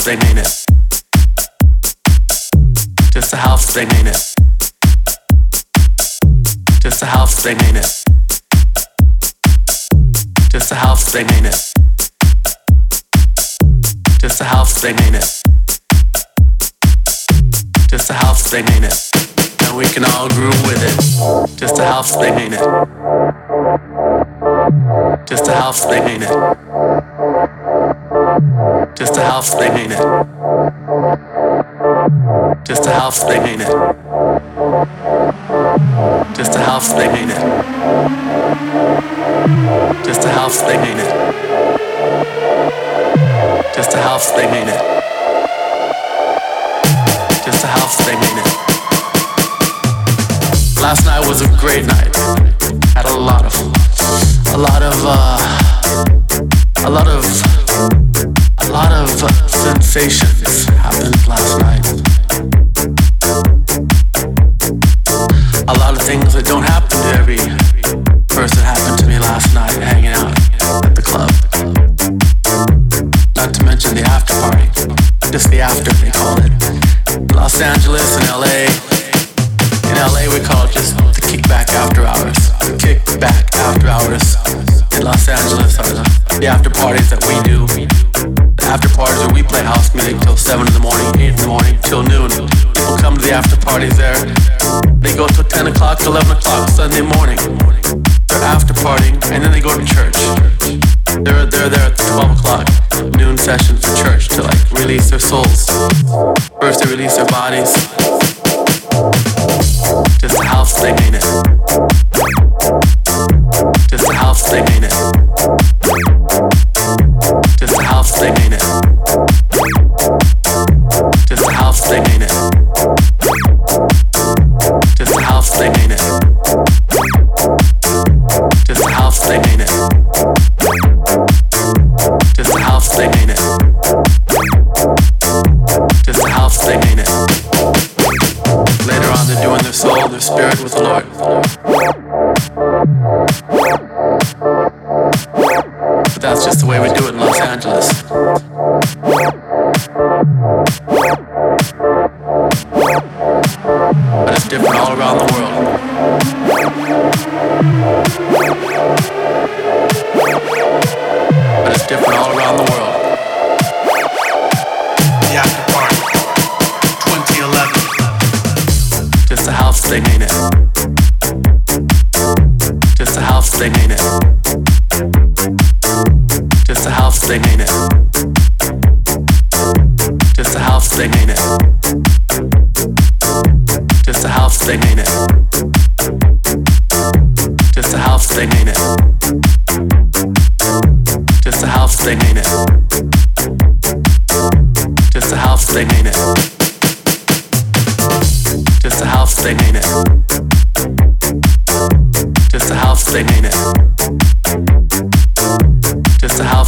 house thing, ain't it? Just a house they ain't it? Just a house they ain't it? Just a house they ain't it? Just a house they ain't it? Just a house they ain't it? And we can all groove with it. Just a house thing, ain't it? Just a house thing, ain't it? Just a house thing, ain't it? Just a house thing, ain't it? Just a house thing, ain't it? Just a house thing, ain't it? Just a house thing, ain't it? Just a house thing, ain't it? Last night was a great night. Had a lot of, a lot of, uh, a lot of, lot of sensations happened last night. A lot of things that don't happen to every person happened to me last night hanging out at the club. Not to mention the after party. Just the after, they call it. Los Angeles and LA. In LA, we call it just the kickback after hours. The kickback after hours. In Los Angeles are the, the after parties that we do. After parties where we play house music till 7 in the morning, 8 in the morning, till noon. People come to the after parties there. They go till 10 o'clock, 11 o'clock Sunday morning. They're after partying, and then they go to church. They're, they're there at the 12 o'clock noon session for church to like release their souls. First they release their bodies. Just house thing, ain't it? Just house thing,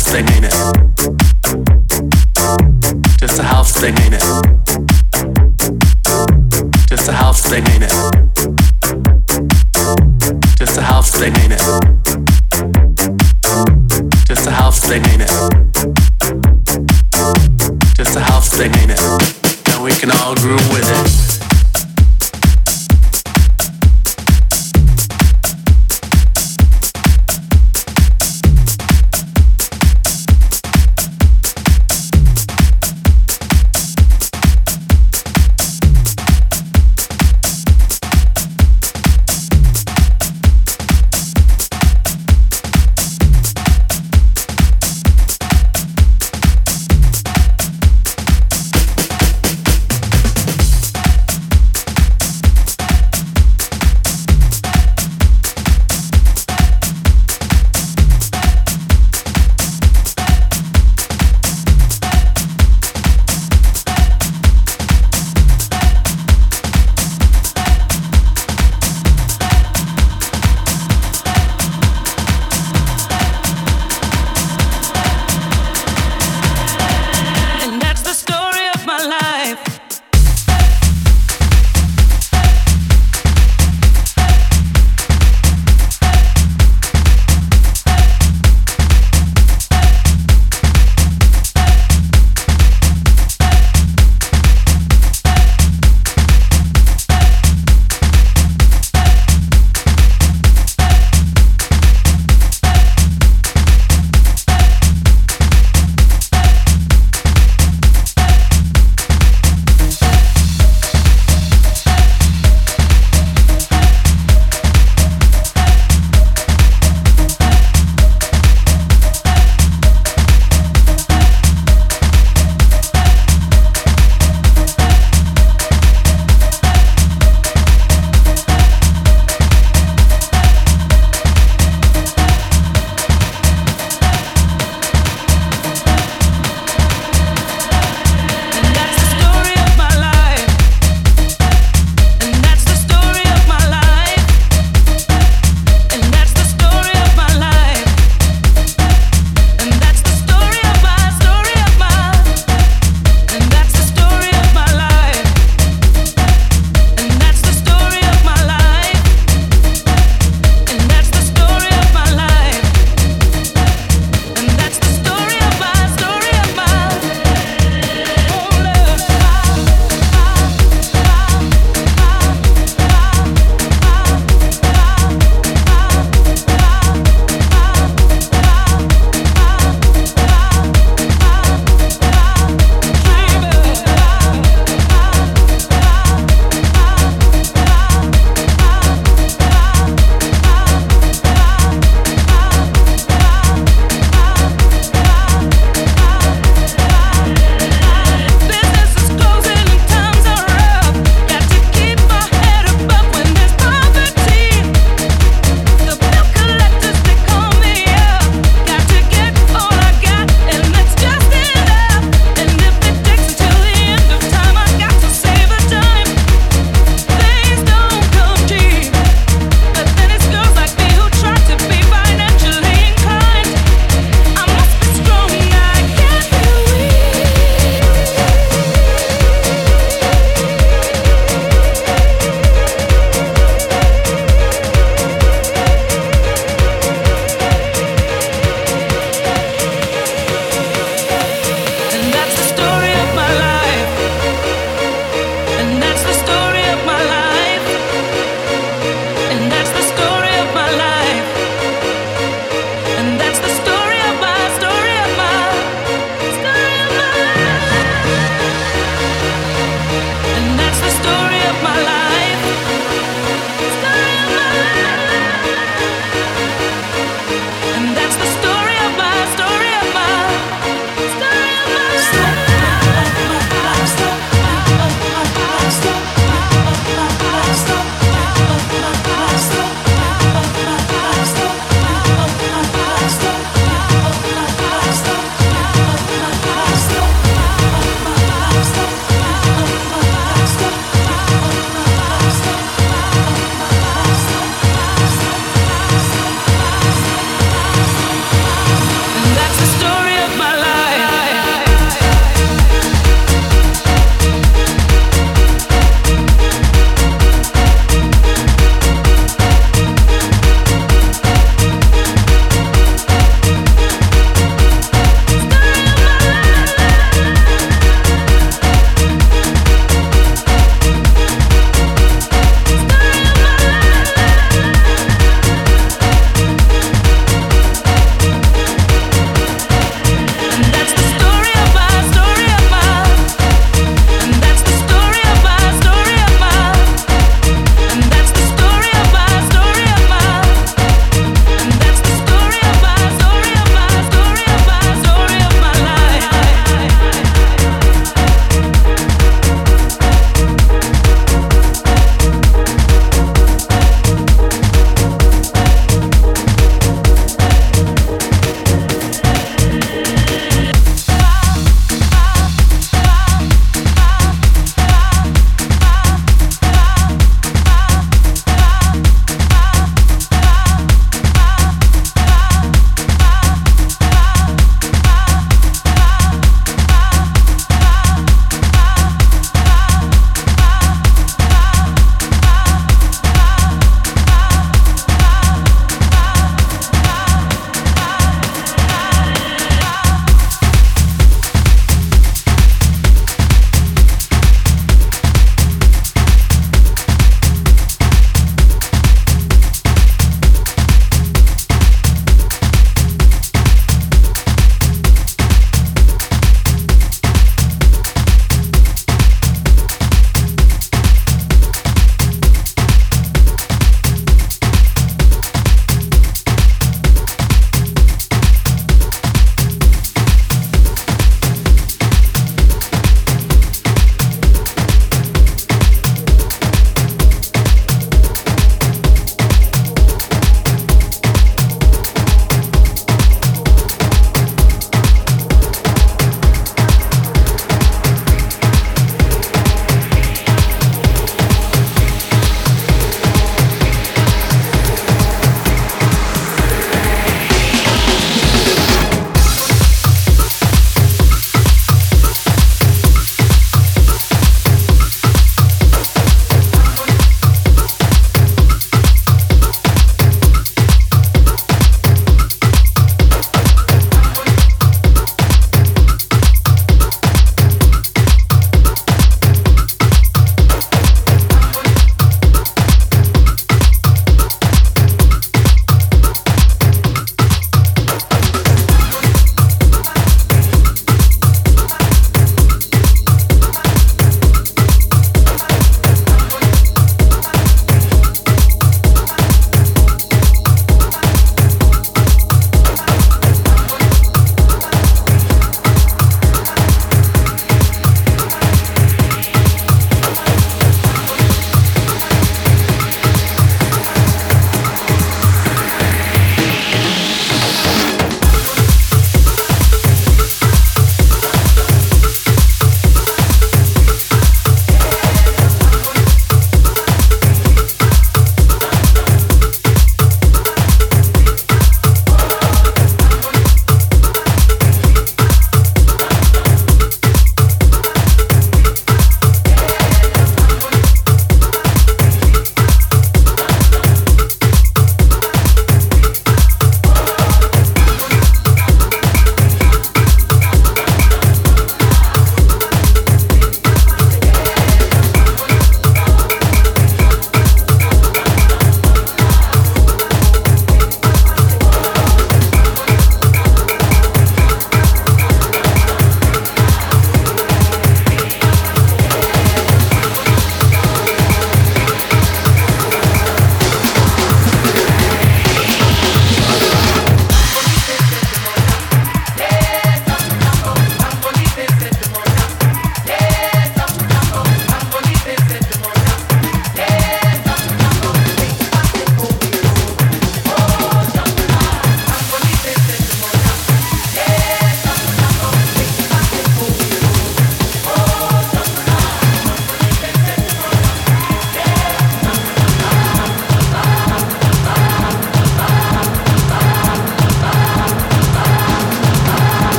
house thing, ain't it? Just a house thing, ain't it?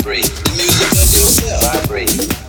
Vibrate. The music of yourself. Vibrate.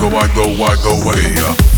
go, I go, I go away. Uh.